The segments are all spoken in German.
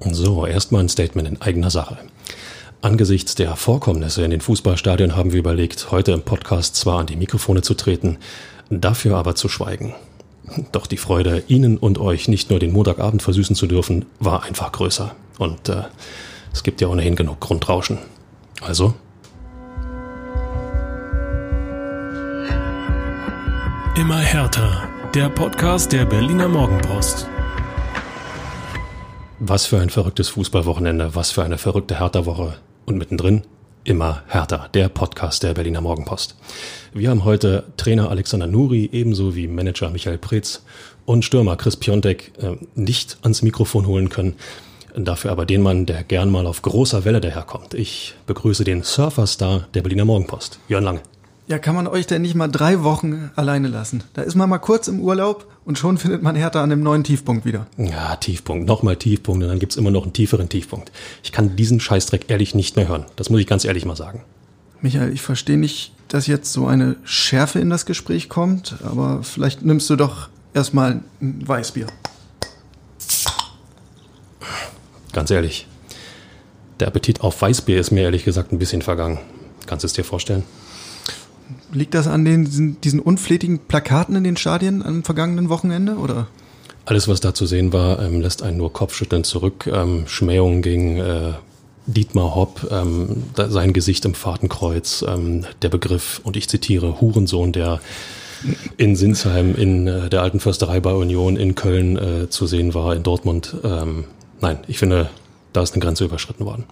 So, erstmal ein Statement in eigener Sache. Angesichts der Vorkommnisse in den Fußballstadien haben wir überlegt, heute im Podcast zwar an die Mikrofone zu treten, dafür aber zu schweigen. Doch die Freude, Ihnen und euch nicht nur den Montagabend versüßen zu dürfen, war einfach größer. Und äh, es gibt ja ohnehin genug Grundrauschen. Also. Immer härter. Der Podcast der Berliner Morgenpost. Was für ein verrücktes Fußballwochenende, was für eine verrückte Hertha-Woche. Und mittendrin immer härter, der Podcast der Berliner Morgenpost. Wir haben heute Trainer Alexander Nuri ebenso wie Manager Michael Preetz und Stürmer Chris Piontek äh, nicht ans Mikrofon holen können. Dafür aber den Mann, der gern mal auf großer Welle daherkommt. Ich begrüße den Surferstar der Berliner Morgenpost, Jörn Lange. Ja, kann man euch denn nicht mal drei Wochen alleine lassen? Da ist man mal kurz im Urlaub und schon findet man Hertha an dem neuen Tiefpunkt wieder. Ja, Tiefpunkt, nochmal Tiefpunkt und dann gibt's immer noch einen tieferen Tiefpunkt. Ich kann diesen Scheißdreck ehrlich nicht mehr hören. Das muss ich ganz ehrlich mal sagen. Michael, ich verstehe nicht, dass jetzt so eine Schärfe in das Gespräch kommt, aber vielleicht nimmst du doch erstmal ein Weißbier. Ganz ehrlich. Der Appetit auf Weißbier ist mir ehrlich gesagt ein bisschen vergangen. Kannst du es dir vorstellen? Liegt das an den, diesen, diesen unflätigen Plakaten in den Stadien am vergangenen Wochenende oder? Alles, was da zu sehen war, ähm, lässt einen nur Kopfschütteln zurück. Ähm, Schmähungen gegen äh, Dietmar Hopp, ähm, sein Gesicht im Fahrtenkreuz, ähm, der Begriff, und ich zitiere, Hurensohn, der in Sinsheim, in äh, der alten Försterei bei Union, in Köln äh, zu sehen war, in Dortmund. Ähm, nein, ich finde, da ist eine Grenze überschritten worden.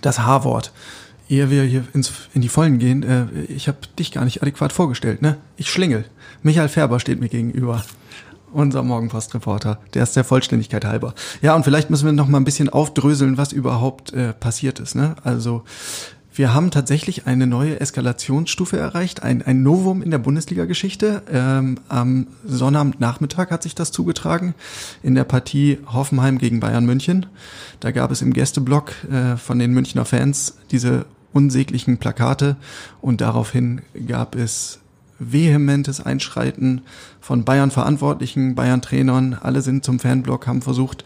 Das H-Wort ehe wir hier ins, in die Vollen gehen, äh, ich habe dich gar nicht adäquat vorgestellt, ne? Ich schlingel. Michael Färber steht mir gegenüber. Unser Morgenpost-Reporter. Der ist der Vollständigkeit halber. Ja, und vielleicht müssen wir noch mal ein bisschen aufdröseln, was überhaupt äh, passiert ist. Ne? Also wir haben tatsächlich eine neue Eskalationsstufe erreicht, ein, ein Novum in der Bundesliga-Geschichte. Ähm, am Sonnabendnachmittag hat sich das zugetragen in der Partie Hoffenheim gegen Bayern München. Da gab es im Gästeblock äh, von den Münchner Fans diese unsäglichen Plakate und daraufhin gab es vehementes Einschreiten von Bayern-Verantwortlichen, Bayern-Trainern. Alle sind zum Fanblock, haben versucht,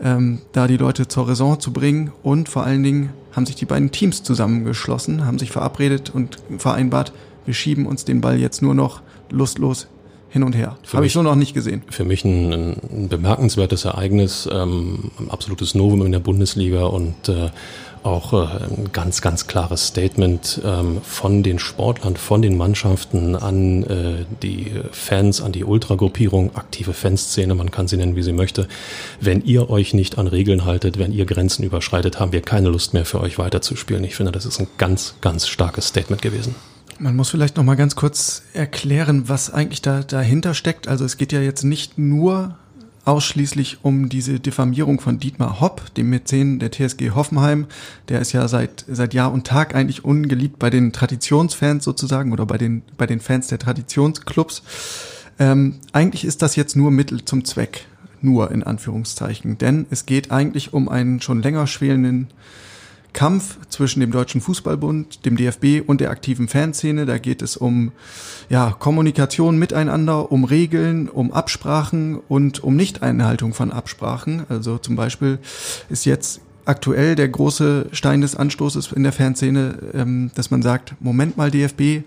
ähm, da die Leute zur Raison zu bringen und vor allen Dingen haben sich die beiden Teams zusammengeschlossen, haben sich verabredet und vereinbart, wir schieben uns den Ball jetzt nur noch lustlos hin und her. Habe ich so noch nicht gesehen. Für mich ein, ein bemerkenswertes Ereignis, ähm, ein absolutes Novum in der Bundesliga und äh, auch äh, ein ganz, ganz klares Statement ähm, von den Sportlern, von den Mannschaften an äh, die Fans, an die Ultragruppierung, aktive Fanszene, man kann sie nennen, wie sie möchte. Wenn ihr euch nicht an Regeln haltet, wenn ihr Grenzen überschreitet, haben wir keine Lust mehr für euch weiterzuspielen. Ich finde, das ist ein ganz, ganz starkes Statement gewesen. Man muss vielleicht noch mal ganz kurz erklären, was eigentlich da dahinter steckt. Also es geht ja jetzt nicht nur ausschließlich um diese Diffamierung von Dietmar Hopp, dem Mäzen der TSG Hoffenheim. Der ist ja seit, seit Jahr und Tag eigentlich ungeliebt bei den Traditionsfans sozusagen oder bei den, bei den Fans der Traditionsclubs. Ähm, eigentlich ist das jetzt nur Mittel zum Zweck. Nur in Anführungszeichen. Denn es geht eigentlich um einen schon länger schwelenden Kampf zwischen dem Deutschen Fußballbund, dem DFB und der aktiven Fanszene. Da geht es um ja, Kommunikation miteinander, um Regeln, um Absprachen und um Nichteinhaltung von Absprachen. Also zum Beispiel ist jetzt aktuell der große Stein des Anstoßes in der Fanszene, ähm, dass man sagt, Moment mal DFB,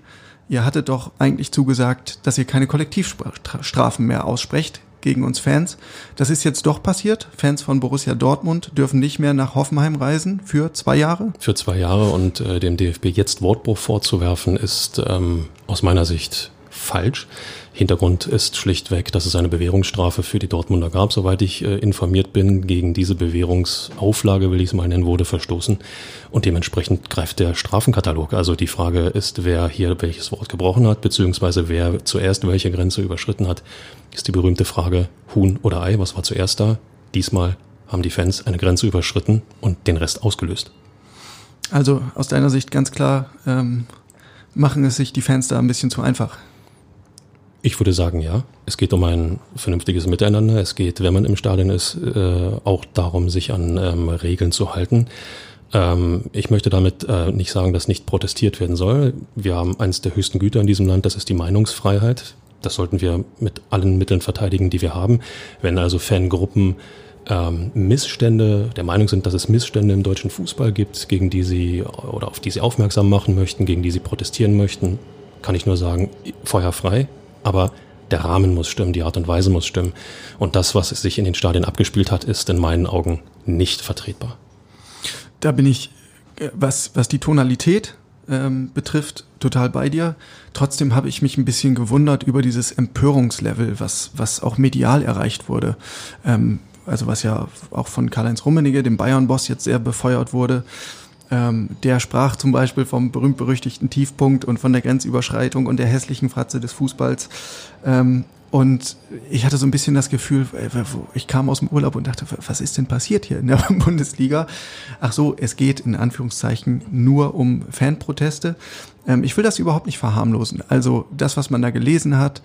ihr hattet doch eigentlich zugesagt, dass ihr keine Kollektivstrafen mehr aussprecht gegen uns Fans. Das ist jetzt doch passiert. Fans von Borussia Dortmund dürfen nicht mehr nach Hoffenheim reisen für zwei Jahre. Für zwei Jahre und äh, dem DFB jetzt Wortbruch vorzuwerfen, ist ähm, aus meiner Sicht falsch. Hintergrund ist schlichtweg, dass es eine Bewährungsstrafe für die Dortmunder gab, soweit ich äh, informiert bin. Gegen diese Bewährungsauflage, will ich es mal nennen, wurde verstoßen. Und dementsprechend greift der Strafenkatalog. Also die Frage ist, wer hier welches Wort gebrochen hat, beziehungsweise wer zuerst welche Grenze überschritten hat, ist die berühmte Frage Huhn oder Ei. Was war zuerst da? Diesmal haben die Fans eine Grenze überschritten und den Rest ausgelöst. Also aus deiner Sicht ganz klar, ähm, machen es sich die Fans da ein bisschen zu einfach. Ich würde sagen, ja. Es geht um ein vernünftiges Miteinander. Es geht, wenn man im Stadion ist, äh, auch darum, sich an ähm, Regeln zu halten. Ähm, ich möchte damit äh, nicht sagen, dass nicht protestiert werden soll. Wir haben eines der höchsten Güter in diesem Land, das ist die Meinungsfreiheit. Das sollten wir mit allen Mitteln verteidigen, die wir haben. Wenn also Fangruppen ähm, Missstände, der Meinung sind, dass es Missstände im deutschen Fußball gibt, gegen die sie oder auf die sie aufmerksam machen möchten, gegen die sie protestieren möchten, kann ich nur sagen, feuerfrei. Aber der Rahmen muss stimmen, die Art und Weise muss stimmen. Und das, was sich in den Stadien abgespielt hat, ist in meinen Augen nicht vertretbar. Da bin ich, äh, was, was die Tonalität ähm, betrifft, total bei dir. Trotzdem habe ich mich ein bisschen gewundert über dieses Empörungslevel, was, was auch medial erreicht wurde. Ähm, also was ja auch von Karl-Heinz Rummenigge, dem Bayern-Boss, jetzt sehr befeuert wurde. Ähm, der sprach zum Beispiel vom berühmt-berüchtigten Tiefpunkt und von der Grenzüberschreitung und der hässlichen Fratze des Fußballs. Ähm, und ich hatte so ein bisschen das Gefühl, äh, ich kam aus dem Urlaub und dachte, was ist denn passiert hier in der Bundesliga? Ach so, es geht in Anführungszeichen nur um Fanproteste. Ähm, ich will das überhaupt nicht verharmlosen. Also das, was man da gelesen hat,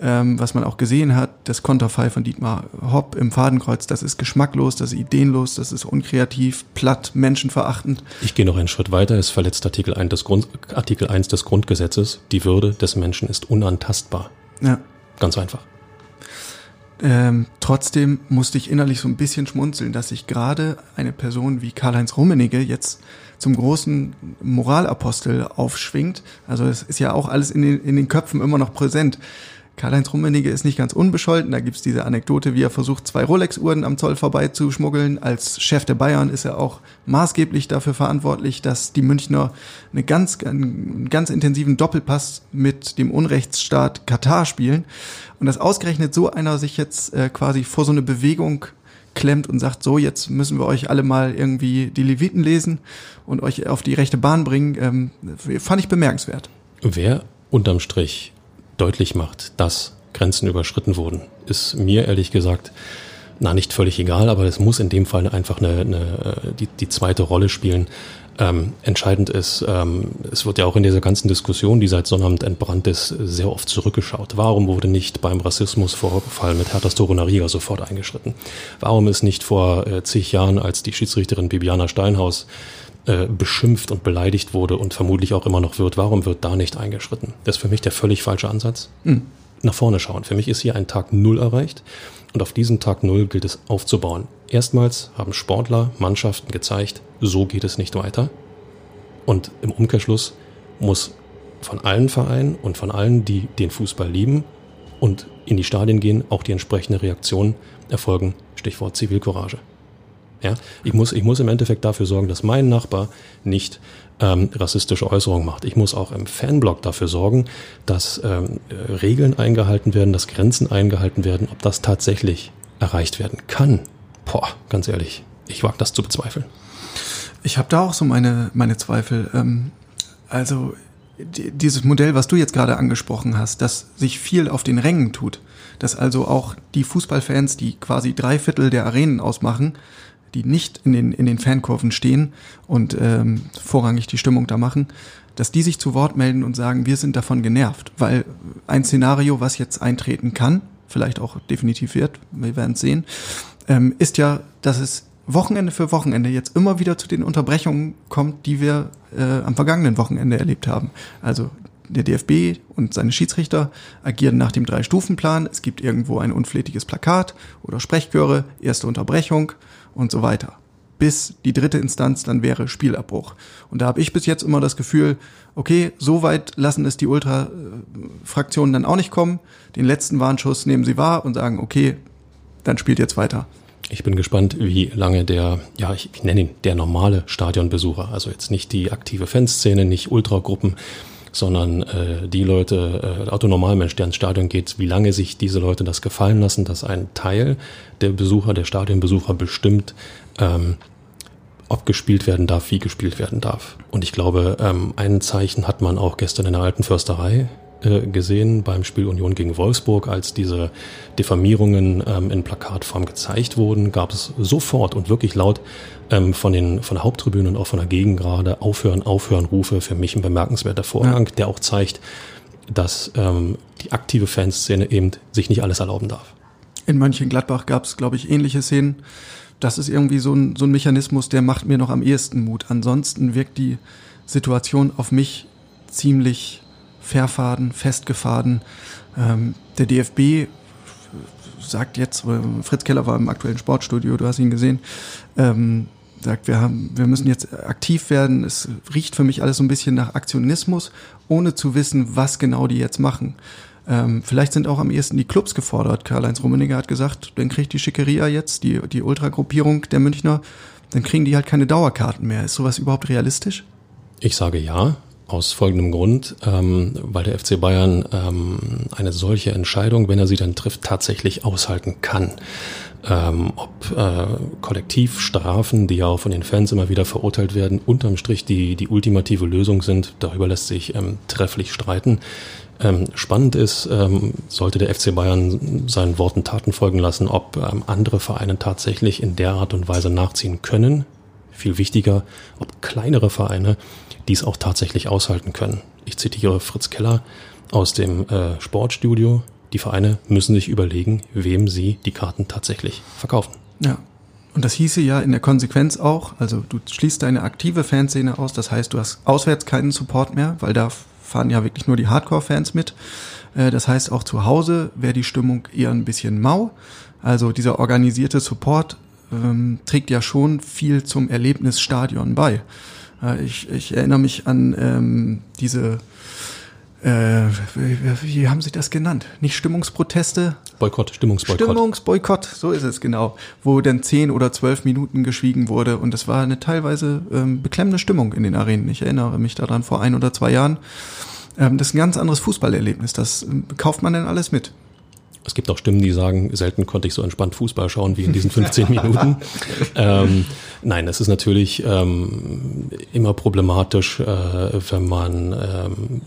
ähm, was man auch gesehen hat, das Konterfei von Dietmar Hopp im Fadenkreuz, das ist geschmacklos, das ist ideenlos, das ist unkreativ, platt, menschenverachtend. Ich gehe noch einen Schritt weiter. Es verletzt Artikel 1 des, Grund, Artikel 1 des Grundgesetzes. Die Würde des Menschen ist unantastbar. Ja. Ganz einfach. Ähm, trotzdem musste ich innerlich so ein bisschen schmunzeln, dass sich gerade eine Person wie Karl-Heinz Rummenigge jetzt zum großen Moralapostel aufschwingt. Also es ist ja auch alles in den, in den Köpfen immer noch präsent. Karl-Heinz Rummenigge ist nicht ganz unbescholten. Da gibt's diese Anekdote, wie er versucht, zwei Rolex-Uhren am Zoll vorbeizuschmuggeln. Als Chef der Bayern ist er auch maßgeblich dafür verantwortlich, dass die Münchner eine ganz, einen ganz intensiven Doppelpass mit dem Unrechtsstaat Katar spielen. Und dass ausgerechnet so einer sich jetzt äh, quasi vor so eine Bewegung klemmt und sagt, so, jetzt müssen wir euch alle mal irgendwie die Leviten lesen und euch auf die rechte Bahn bringen, ähm, fand ich bemerkenswert. Wer unterm Strich deutlich macht, dass Grenzen überschritten wurden, ist mir ehrlich gesagt na nicht völlig egal, aber es muss in dem Fall einfach eine, eine äh, die, die zweite Rolle spielen. Ähm, entscheidend ist, ähm, es wird ja auch in dieser ganzen Diskussion, die seit Sonnabend entbrannt ist, sehr oft zurückgeschaut. Warum wurde nicht beim Rassismusvorfall mit Hertha Storonariga sofort eingeschritten? Warum ist nicht vor äh, zig Jahren, als die Schiedsrichterin Bibiana Steinhaus äh, beschimpft und beleidigt wurde und vermutlich auch immer noch wird, warum wird da nicht eingeschritten? Das ist für mich der völlig falsche Ansatz. Mhm. Nach vorne schauen. Für mich ist hier ein Tag Null erreicht und auf diesen Tag Null gilt es aufzubauen. Erstmals haben Sportler, Mannschaften gezeigt, so geht es nicht weiter. Und im Umkehrschluss muss von allen Vereinen und von allen, die den Fußball lieben und in die Stadien gehen, auch die entsprechende Reaktion erfolgen. Stichwort Zivilcourage. Ja, ich muss, ich muss im Endeffekt dafür sorgen, dass mein Nachbar nicht ähm, rassistische Äußerungen macht. Ich muss auch im Fanblog dafür sorgen, dass ähm, Regeln eingehalten werden, dass Grenzen eingehalten werden. Ob das tatsächlich erreicht werden kann, boah, ganz ehrlich, ich wage das zu bezweifeln. Ich habe da auch so meine, meine Zweifel. Ähm, also dieses Modell, was du jetzt gerade angesprochen hast, dass sich viel auf den Rängen tut, dass also auch die Fußballfans, die quasi drei Viertel der Arenen ausmachen, die nicht in den, in den Fankurven stehen und ähm, vorrangig die Stimmung da machen, dass die sich zu Wort melden und sagen, wir sind davon genervt. Weil ein Szenario, was jetzt eintreten kann, vielleicht auch definitiv wird, wir werden es sehen, ähm, ist ja, dass es Wochenende für Wochenende jetzt immer wieder zu den Unterbrechungen kommt, die wir äh, am vergangenen Wochenende erlebt haben. Also der DFB und seine Schiedsrichter agieren nach dem Drei-Stufen-Plan. Es gibt irgendwo ein unflätiges Plakat oder Sprechchöre, erste Unterbrechung und so weiter. Bis die dritte Instanz dann wäre Spielabbruch. Und da habe ich bis jetzt immer das Gefühl, okay, so weit lassen es die Ultra-Fraktionen dann auch nicht kommen. Den letzten Warnschuss nehmen sie wahr und sagen, okay, dann spielt jetzt weiter. Ich bin gespannt, wie lange der, ja, ich, ich nenne ihn der normale Stadionbesucher, also jetzt nicht die aktive Fanszene, nicht Ultragruppen, sondern äh, die Leute, äh, Autonormalmensch, der ins Stadion geht, wie lange sich diese Leute das gefallen lassen, dass ein Teil der Besucher, der Stadionbesucher bestimmt, ähm, ob gespielt werden darf, wie gespielt werden darf. Und ich glaube, ähm, ein Zeichen hat man auch gestern in der alten Försterei äh, gesehen beim Spiel Union gegen Wolfsburg, als diese Diffamierungen ähm, in Plakatform gezeigt wurden, gab es sofort und wirklich laut ähm, von, den, von der Haupttribüne und auch von der Gegend gerade Aufhören, Aufhören Rufe für mich ein bemerkenswerter Vorgang, ja. der auch zeigt, dass ähm, die aktive Fanszene eben sich nicht alles erlauben darf. In Mönchengladbach gab es, glaube ich, ähnliche Szenen. Das ist irgendwie so ein, so ein Mechanismus, der macht mir noch am ehesten Mut. Ansonsten wirkt die Situation auf mich ziemlich verfaden, festgefaden. Ähm, der DFB sagt jetzt, Fritz Keller war im aktuellen Sportstudio, du hast ihn gesehen, ähm, sagt, wir, haben, wir müssen jetzt aktiv werden. Es riecht für mich alles so ein bisschen nach Aktionismus, ohne zu wissen, was genau die jetzt machen. Ähm, vielleicht sind auch am ehesten die Clubs gefordert. Karl-Heinz Rummenigge hat gesagt, dann kriegt die Schickeria jetzt, die, die Ultragruppierung der Münchner, dann kriegen die halt keine Dauerkarten mehr. Ist sowas überhaupt realistisch? Ich sage ja, aus folgendem Grund, ähm, weil der FC Bayern ähm, eine solche Entscheidung, wenn er sie dann trifft, tatsächlich aushalten kann. Ähm, ob äh, Kollektivstrafen, die ja auch von den Fans immer wieder verurteilt werden, unterm Strich die, die ultimative Lösung sind, darüber lässt sich ähm, trefflich streiten. Ähm, spannend ist, ähm, sollte der FC Bayern seinen Worten Taten folgen lassen, ob ähm, andere Vereine tatsächlich in der Art und Weise nachziehen können. Viel wichtiger, ob kleinere Vereine dies auch tatsächlich aushalten können. Ich zitiere Fritz Keller aus dem äh, Sportstudio. Die Vereine müssen sich überlegen, wem sie die Karten tatsächlich verkaufen. Ja. Und das hieße ja in der Konsequenz auch, also du schließt deine aktive Fanszene aus, das heißt, du hast auswärts keinen Support mehr, weil da fahren ja wirklich nur die Hardcore-Fans mit. Äh, das heißt, auch zu Hause wäre die Stimmung eher ein bisschen mau. Also dieser organisierte Support ähm, trägt ja schon viel zum Erlebnisstadion bei. Äh, ich, ich erinnere mich an ähm, diese äh, wie, wie haben Sie das genannt? Nicht Stimmungsproteste? Boykott, Stimmungsboykott. Stimmungsboykott, so ist es genau. Wo dann zehn oder zwölf Minuten geschwiegen wurde und es war eine teilweise ähm, beklemmende Stimmung in den Arenen. Ich erinnere mich daran vor ein oder zwei Jahren. Ähm, das ist ein ganz anderes Fußballerlebnis. Das ähm, kauft man denn alles mit. Es gibt auch Stimmen, die sagen, selten konnte ich so entspannt Fußball schauen wie in diesen 15 Minuten. ähm, nein, es ist natürlich ähm, immer problematisch, äh, wenn man ähm,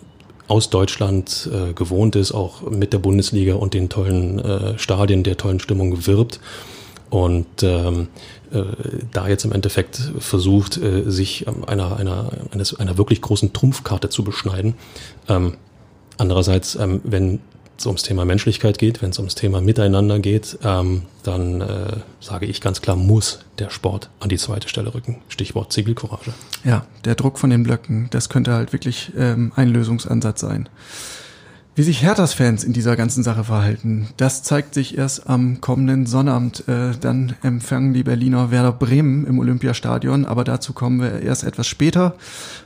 aus Deutschland äh, gewohnt ist, auch mit der Bundesliga und den tollen äh, Stadien, der tollen Stimmung wirbt. Und ähm, äh, da jetzt im Endeffekt versucht, äh, sich einer, einer, eines, einer wirklich großen Trumpfkarte zu beschneiden. Ähm, andererseits, ähm, wenn es ums Thema Menschlichkeit geht, wenn es ums Thema Miteinander geht, ähm, dann äh, sage ich ganz klar, muss der Sport an die zweite Stelle rücken. Stichwort Zivilcourage. Ja, der Druck von den Blöcken, das könnte halt wirklich ähm, ein Lösungsansatz sein. Wie sich Herthas-Fans in dieser ganzen Sache verhalten, das zeigt sich erst am kommenden Sonnabend. Äh, dann empfangen die Berliner Werder Bremen im Olympiastadion, aber dazu kommen wir erst etwas später.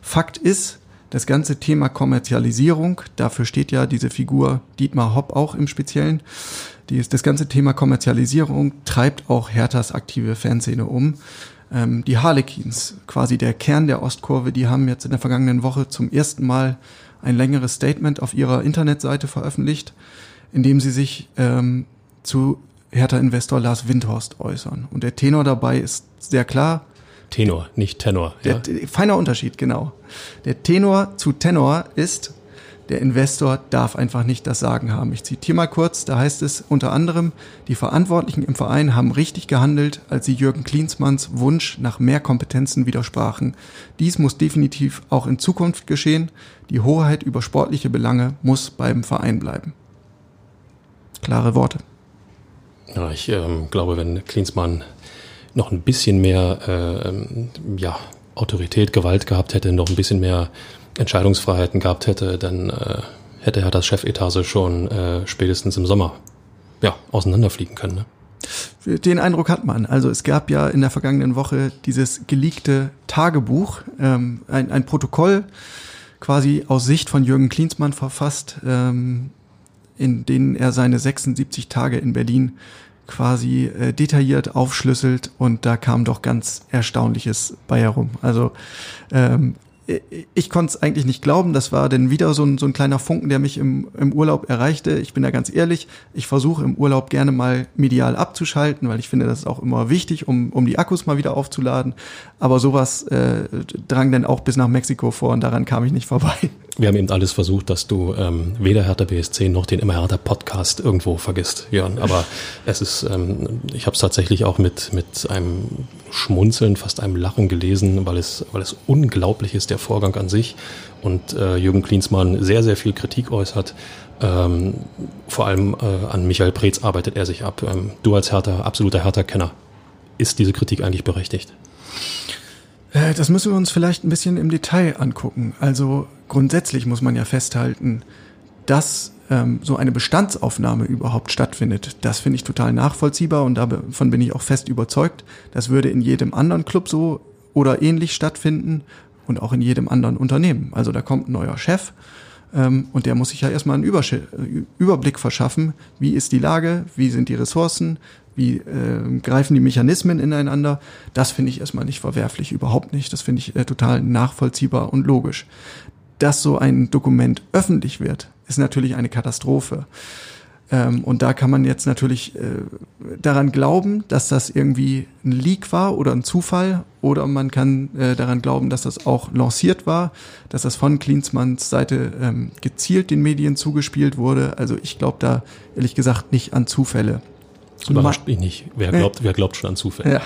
Fakt ist, das ganze Thema Kommerzialisierung, dafür steht ja diese Figur Dietmar Hopp auch im Speziellen, das ganze Thema Kommerzialisierung treibt auch Herthas aktive Fanszene um. Ähm, die Harlequins, quasi der Kern der Ostkurve, die haben jetzt in der vergangenen Woche zum ersten Mal ein längeres Statement auf ihrer Internetseite veröffentlicht, in dem sie sich ähm, zu Hertha-Investor Lars Windhorst äußern. Und der Tenor dabei ist sehr klar, Tenor, nicht Tenor. Der, ja. Feiner Unterschied, genau. Der Tenor zu Tenor ist, der Investor darf einfach nicht das Sagen haben. Ich zitiere mal kurz, da heißt es unter anderem, die Verantwortlichen im Verein haben richtig gehandelt, als sie Jürgen Klinsmanns Wunsch nach mehr Kompetenzen widersprachen. Dies muss definitiv auch in Zukunft geschehen. Die Hoheit über sportliche Belange muss beim Verein bleiben. Klare Worte. Ja, ich ähm, glaube, wenn Klinsmann noch ein bisschen mehr äh, ja, Autorität, Gewalt gehabt hätte, noch ein bisschen mehr Entscheidungsfreiheiten gehabt hätte, dann äh, hätte er das Chefetage schon äh, spätestens im Sommer ja, auseinanderfliegen können. Ne? Den Eindruck hat man. Also es gab ja in der vergangenen Woche dieses geleakte Tagebuch, ähm, ein, ein Protokoll quasi aus Sicht von Jürgen Klinsmann verfasst, ähm, in denen er seine 76 Tage in Berlin quasi äh, detailliert aufschlüsselt und da kam doch ganz Erstaunliches bei herum. Also ähm, ich konnte es eigentlich nicht glauben. Das war denn wieder so ein, so ein kleiner Funken, der mich im, im Urlaub erreichte. Ich bin da ganz ehrlich. Ich versuche im Urlaub gerne mal medial abzuschalten, weil ich finde, das ist auch immer wichtig, um, um die Akkus mal wieder aufzuladen. Aber sowas äh, drang dann auch bis nach Mexiko vor und daran kam ich nicht vorbei. Wir haben eben alles versucht, dass du ähm, weder Hertha BSC noch den Immer Hertha Podcast irgendwo vergisst, Jörn. Aber es ist, ähm, ich habe es tatsächlich auch mit, mit einem Schmunzeln, fast einem Lachen gelesen, weil es, weil es unglaublich ist, der Vorgang an sich. Und äh, Jürgen Klinsmann sehr, sehr viel Kritik äußert. Ähm, vor allem äh, an Michael Preetz arbeitet er sich ab. Ähm, du als Hertha, absoluter Hertha-Kenner, ist diese Kritik eigentlich berechtigt? Äh, das müssen wir uns vielleicht ein bisschen im Detail angucken. Also grundsätzlich muss man ja festhalten, dass ähm, so eine Bestandsaufnahme überhaupt stattfindet. Das finde ich total nachvollziehbar und davon bin ich auch fest überzeugt. Das würde in jedem anderen Club so oder ähnlich stattfinden und auch in jedem anderen Unternehmen. Also da kommt ein neuer Chef ähm, und der muss sich ja erstmal einen Überblick verschaffen, wie ist die Lage, wie sind die Ressourcen, wie äh, greifen die Mechanismen ineinander. Das finde ich erstmal nicht verwerflich, überhaupt nicht. Das finde ich äh, total nachvollziehbar und logisch. Dass so ein Dokument öffentlich wird, ist natürlich eine Katastrophe. Ähm, und da kann man jetzt natürlich äh, daran glauben, dass das irgendwie ein Leak war oder ein Zufall, oder man kann äh, daran glauben, dass das auch lanciert war, dass das von Klinsmanns Seite ähm, gezielt den Medien zugespielt wurde. Also ich glaube da ehrlich gesagt nicht an Zufälle. Das überrascht mich nicht. Wer glaubt, wer glaubt schon an Zufälle? Ja.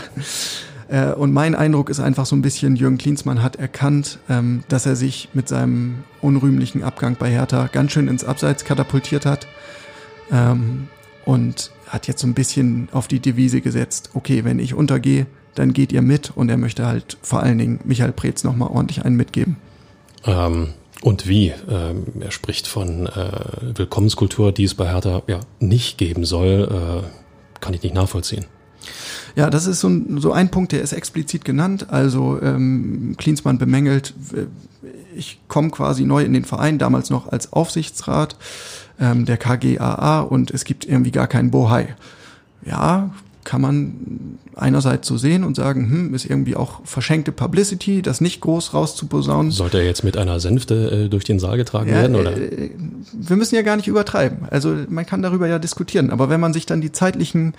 Äh, und mein Eindruck ist einfach so ein bisschen, Jürgen Klinsmann hat erkannt, ähm, dass er sich mit seinem unrühmlichen Abgang bei Hertha ganz schön ins Abseits katapultiert hat ähm, und hat jetzt so ein bisschen auf die Devise gesetzt, okay, wenn ich untergehe, dann geht ihr mit und er möchte halt vor allen Dingen Michael Preetz nochmal ordentlich einen mitgeben. Ähm, und wie? Ähm, er spricht von äh, Willkommenskultur, die es bei Hertha ja nicht geben soll, äh, kann ich nicht nachvollziehen. Ja, das ist so ein, so ein Punkt, der ist explizit genannt. Also ähm, Klinsmann bemängelt, ich komme quasi neu in den Verein, damals noch als Aufsichtsrat ähm, der KGAA und es gibt irgendwie gar keinen Bohai. Ja, kann man einerseits so sehen und sagen, hm, ist irgendwie auch verschenkte Publicity, das nicht groß rauszuposaunen. Sollte er jetzt mit einer Sänfte äh, durch den Saal getragen ja, werden, oder? Äh, wir müssen ja gar nicht übertreiben. Also man kann darüber ja diskutieren. Aber wenn man sich dann die zeitlichen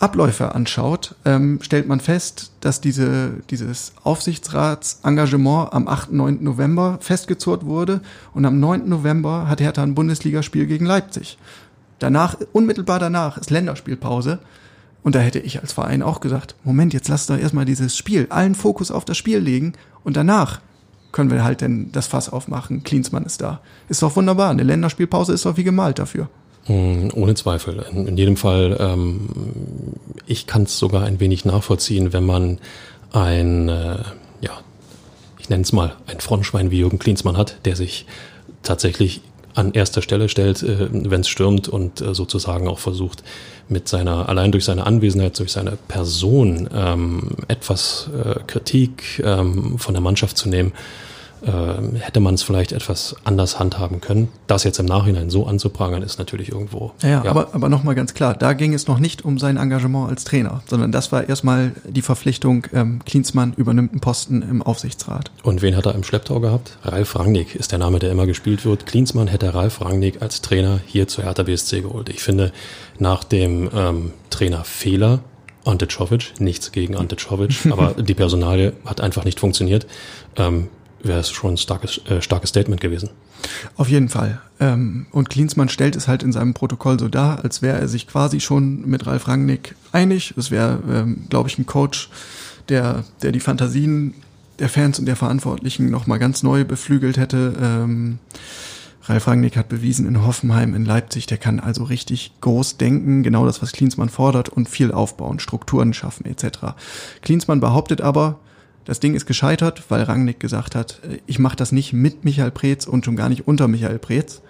Abläufe anschaut, ähm, stellt man fest, dass diese, dieses Aufsichtsratsengagement am 8. 9. November festgezurrt wurde und am 9. November hat Hertha ein Bundesligaspiel gegen Leipzig. Danach, unmittelbar danach ist Länderspielpause und da hätte ich als Verein auch gesagt, Moment, jetzt lass doch erstmal dieses Spiel, allen Fokus auf das Spiel legen und danach können wir halt denn das Fass aufmachen. Klinsmann ist da. Ist doch wunderbar. Eine Länderspielpause ist doch wie gemalt dafür. Hm, ohne Zweifel. In, jedem Fall, ähm, ich kann es sogar ein wenig nachvollziehen, wenn man ein, äh, ja, ich nenne es mal, ein Frontschwein wie Jürgen Klinsmann hat, der sich tatsächlich an erster Stelle stellt, äh, wenn es stürmt und äh, sozusagen auch versucht, mit seiner, allein durch seine Anwesenheit, durch seine Person ähm, etwas äh, Kritik ähm, von der Mannschaft zu nehmen, äh, hätte man es vielleicht etwas anders handhaben können. Das jetzt im Nachhinein so anzuprangern, ist natürlich irgendwo. Ja, ja. aber, aber nochmal ganz klar, da ging es noch nicht um sein Engagement als Trainer, sondern das war erstmal die Verpflichtung, ähm, Klinsmann übernimmt einen Posten im Aufsichtsrat. Und wen hat er im Schlepptau gehabt? Ralf Rangnick ist der Name, der immer gespielt wird. Klinsmann hätte Ralf Rangnick als Trainer hier zu Hertha BSC geholt. Ich finde, nach dem ähm, Trainerfehler Ante Czovic, nichts gegen Ante Czovic, aber die Personalie hat einfach nicht funktioniert. Ähm, wäre es schon ein starkes, äh, starkes Statement gewesen. Auf jeden Fall. Ähm, und Klinsmann stellt es halt in seinem Protokoll so dar, als wäre er sich quasi schon mit Ralf Rangnick einig. Es wäre, ähm, glaube ich, ein Coach, der, der die Fantasien der Fans und der Verantwortlichen nochmal ganz neu beflügelt hätte. Ähm, Ralf Rangnick hat bewiesen in Hoffenheim, in Leipzig, der kann also richtig groß denken, genau das, was Klinsmann fordert und viel aufbauen, Strukturen schaffen etc. Klinsmann behauptet aber, das Ding ist gescheitert, weil Rangnick gesagt hat, äh, ich mache das nicht mit Michael Preetz und schon gar nicht unter Michael Preetz.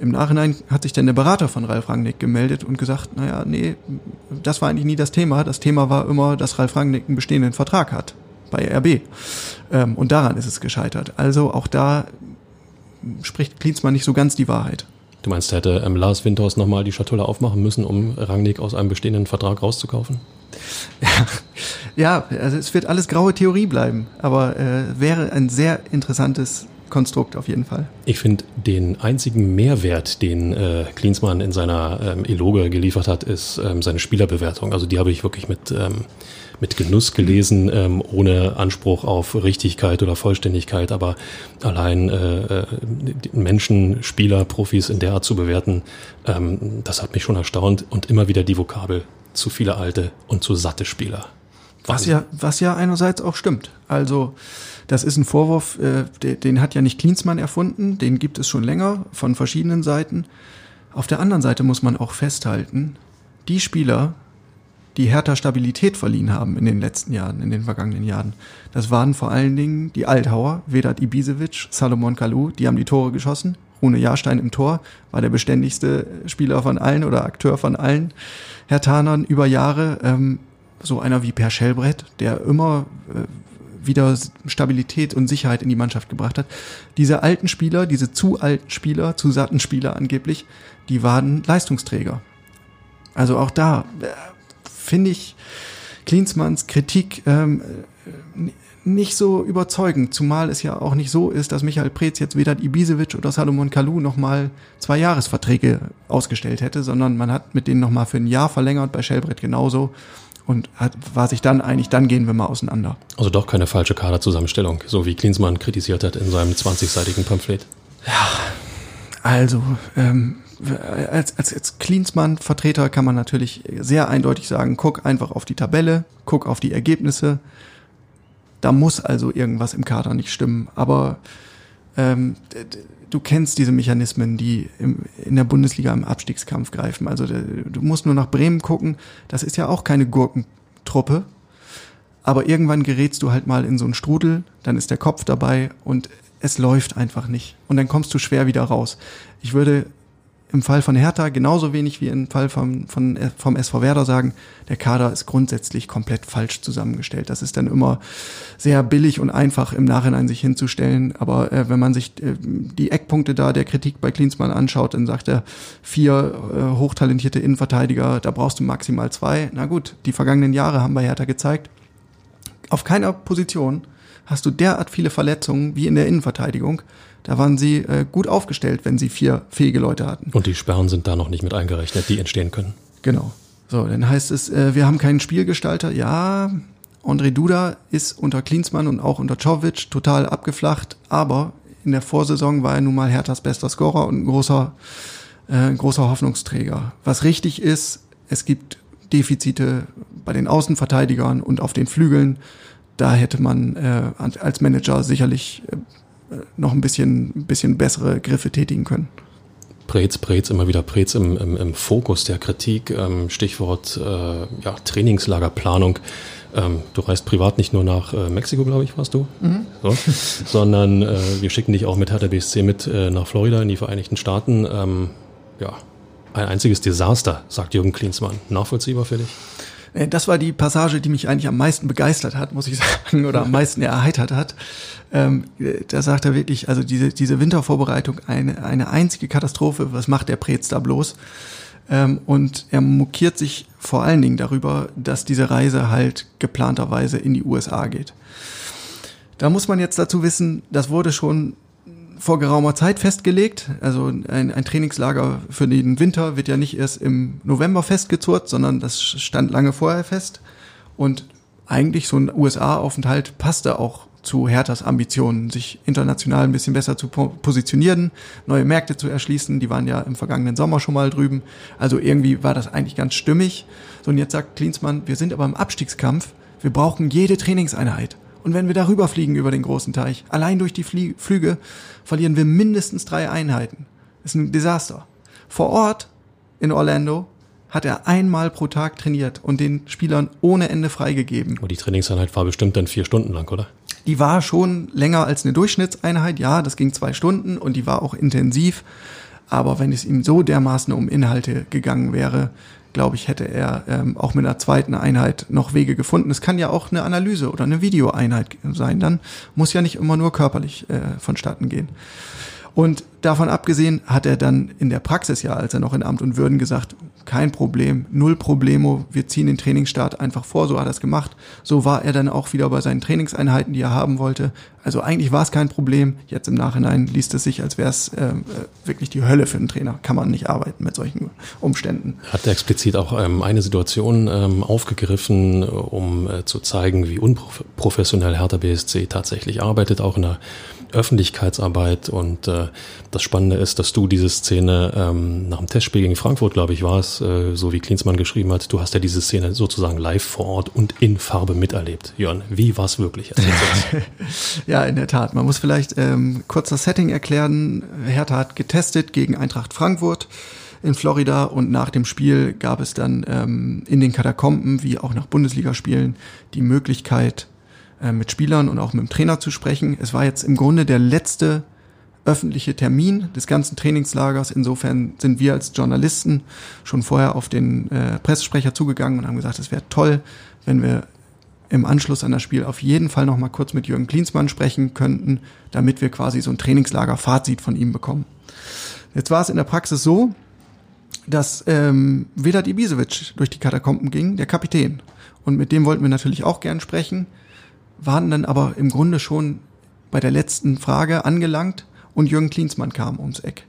Im Nachhinein hat sich dann der Berater von Ralf Rangnick gemeldet und gesagt, naja, nee, das war eigentlich nie das Thema. Das Thema war immer, dass Ralf Rangnick einen bestehenden Vertrag hat bei RB. Ähm, und daran ist es gescheitert. Also auch da spricht Klinsmann nicht so ganz die Wahrheit. Du meinst, hätte ähm, Lars Windhorst nochmal die Schatulle aufmachen müssen, um Rangnick aus einem bestehenden Vertrag rauszukaufen? Ja, also es wird alles graue Theorie bleiben, aber äh, wäre ein sehr interessantes Konstrukt auf jeden Fall. Ich finde, den einzigen Mehrwert, den äh, Klinsmann in seiner ähm, Eloge geliefert hat, ist ähm, seine Spielerbewertung. Also die habe ich wirklich mit, ähm, mit Genuss gelesen, ähm, ohne Anspruch auf Richtigkeit oder Vollständigkeit, aber allein äh, äh Menschen, Spieler, Profis in der Art zu bewerten, ähm, das hat mich schon erstaunt und immer wieder die Vokabel zu viele alte und zu satte Spieler. Was ja, was ja einerseits auch stimmt. Also das ist ein Vorwurf, äh, den, den hat ja nicht Klinsmann erfunden, den gibt es schon länger von verschiedenen Seiten. Auf der anderen Seite muss man auch festhalten, die Spieler, die Hertha Stabilität verliehen haben in den letzten Jahren, in den vergangenen Jahren, das waren vor allen Dingen die Althauer, Vedat Ibisevic, Salomon Kalou, die haben die Tore geschossen, Rune Jahrstein im Tor, war der beständigste Spieler von allen oder Akteur von allen Herr Tanern über Jahre. Ähm, so einer wie Per Schellbrett, der immer äh, wieder Stabilität und Sicherheit in die Mannschaft gebracht hat. Diese alten Spieler, diese zu alten Spieler, zu satten Spieler angeblich, die waren Leistungsträger. Also auch da äh, finde ich Klinsmanns Kritik ähm, nicht so überzeugend, zumal es ja auch nicht so ist, dass Michael Preetz jetzt weder Ibisevic oder Salomon Kalou nochmal zwei Jahresverträge ausgestellt hätte, sondern man hat mit denen nochmal für ein Jahr verlängert, bei Schellbrett genauso und hat, war sich dann einig, dann gehen wir mal auseinander. Also doch keine falsche Kaderzusammenstellung, so wie Klinsmann kritisiert hat in seinem 20-seitigen Pamphlet. Ja, also ähm, als, als, als Klinsmann-Vertreter kann man natürlich sehr eindeutig sagen, guck einfach auf die Tabelle, guck auf die Ergebnisse, da muss also irgendwas im Kader nicht stimmen. Aber ähm, du kennst diese Mechanismen, die im, in der Bundesliga im Abstiegskampf greifen. Also du musst nur nach Bremen gucken. Das ist ja auch keine Gurkentruppe. Aber irgendwann gerätst du halt mal in so einen Strudel, dann ist der Kopf dabei und es läuft einfach nicht. Und dann kommst du schwer wieder raus. Ich würde im Fall von Hertha genauso wenig wie im Fall vom, von, vom SV Werder sagen, der Kader ist grundsätzlich komplett falsch zusammengestellt. Das ist dann immer sehr billig und einfach im Nachhinein sich hinzustellen. Aber äh, wenn man sich äh, die Eckpunkte da der Kritik bei Klinsmann anschaut, dann sagt er, vier äh, hochtalentierte Innenverteidiger, da brauchst du maximal zwei. Na gut, die vergangenen Jahre haben bei Hertha gezeigt, auf keiner Position hast du derart viele Verletzungen wie in der Innenverteidigung. Da waren sie äh, gut aufgestellt, wenn sie vier fähige Leute hatten. Und die Sperren sind da noch nicht mit eingerechnet, die entstehen können. Genau. So, dann heißt es, äh, wir haben keinen Spielgestalter. Ja, André Duda ist unter Klinsmann und auch unter Czovic total abgeflacht, aber in der Vorsaison war er nun mal Herthas bester Scorer und ein großer, äh, großer Hoffnungsträger. Was richtig ist, es gibt Defizite bei den Außenverteidigern und auf den Flügeln. Da hätte man äh, als Manager sicherlich äh, noch ein bisschen, ein bisschen bessere Griffe tätigen können. Prez, Prez, immer wieder Prez im, im, im Fokus der Kritik. Ähm, Stichwort äh, ja, Trainingslagerplanung. Ähm, du reist privat nicht nur nach äh, Mexiko, glaube ich, warst du, mhm. so, sondern äh, wir schicken dich auch mit Hertha BSC mit äh, nach Florida in die Vereinigten Staaten. Ähm, ja, ein einziges Desaster, sagt Jürgen Klinsmann. Nachvollziehbar für dich? Äh, das war die Passage, die mich eigentlich am meisten begeistert hat, muss ich sagen, oder am meisten erheitert hat. Ähm, da sagt er wirklich, also diese, diese Wintervorbereitung, eine, eine einzige Katastrophe, was macht der Prez da bloß? Ähm, und er mokiert sich vor allen Dingen darüber, dass diese Reise halt geplanterweise in die USA geht. Da muss man jetzt dazu wissen, das wurde schon vor geraumer Zeit festgelegt. Also ein, ein, Trainingslager für den Winter wird ja nicht erst im November festgezurrt, sondern das stand lange vorher fest. Und eigentlich so ein USA-Aufenthalt passte auch zu Herthas Ambitionen, sich international ein bisschen besser zu positionieren, neue Märkte zu erschließen. Die waren ja im vergangenen Sommer schon mal drüben. Also irgendwie war das eigentlich ganz stimmig. So, und jetzt sagt Klinsmann, wir sind aber im Abstiegskampf. Wir brauchen jede Trainingseinheit. Und wenn wir darüber fliegen über den großen Teich, allein durch die Flie Flüge, verlieren wir mindestens drei Einheiten. Das ist ein Desaster. Vor Ort in Orlando hat er einmal pro Tag trainiert und den Spielern ohne Ende freigegeben. Und die Trainingseinheit war bestimmt dann vier Stunden lang, oder? Die war schon länger als eine Durchschnittseinheit, ja, das ging zwei Stunden und die war auch intensiv. Aber wenn es ihm so dermaßen um Inhalte gegangen wäre, glaube ich, hätte er ähm, auch mit einer zweiten Einheit noch Wege gefunden. Es kann ja auch eine Analyse oder eine Videoeinheit sein. Dann muss ja nicht immer nur körperlich äh, vonstatten gehen. Und davon abgesehen hat er dann in der Praxis ja, als er noch in Amt und Würden gesagt, kein Problem, null Problemo, wir ziehen den Trainingsstart einfach vor, so hat er es gemacht. So war er dann auch wieder bei seinen Trainingseinheiten, die er haben wollte. Also eigentlich war es kein Problem. Jetzt im Nachhinein liest es sich, als wäre es äh, wirklich die Hölle für einen Trainer. Kann man nicht arbeiten mit solchen Umständen. Hat er explizit auch ähm, eine Situation ähm, aufgegriffen, um äh, zu zeigen, wie unprofessionell Hertha BSC tatsächlich arbeitet, auch in der Öffentlichkeitsarbeit. Und äh, das Spannende ist, dass du diese Szene ähm, nach dem Testspiel gegen Frankfurt, glaube ich, war es, äh, so wie Klinsmann geschrieben hat, du hast ja diese Szene sozusagen live vor Ort und in Farbe miterlebt. Jörn, wie war es wirklich? ja, in der Tat. Man muss vielleicht ähm, kurz das Setting erklären. Hertha hat getestet gegen Eintracht Frankfurt in Florida und nach dem Spiel gab es dann ähm, in den Katakomben, wie auch nach Bundesligaspielen, die Möglichkeit, äh, mit Spielern und auch mit dem Trainer zu sprechen. Es war jetzt im Grunde der letzte öffentliche Termin des ganzen Trainingslagers. Insofern sind wir als Journalisten schon vorher auf den äh, Pressesprecher zugegangen und haben gesagt, es wäre toll, wenn wir im Anschluss an das Spiel auf jeden Fall noch mal kurz mit Jürgen Klinsmann sprechen könnten, damit wir quasi so ein Trainingslager-Fazit von ihm bekommen. Jetzt war es in der Praxis so, dass ähm, Vedat Ibisevic durch die Katakomben ging, der Kapitän. Und mit dem wollten wir natürlich auch gern sprechen, waren dann aber im Grunde schon bei der letzten Frage angelangt und Jürgen Klinsmann kam ums Eck.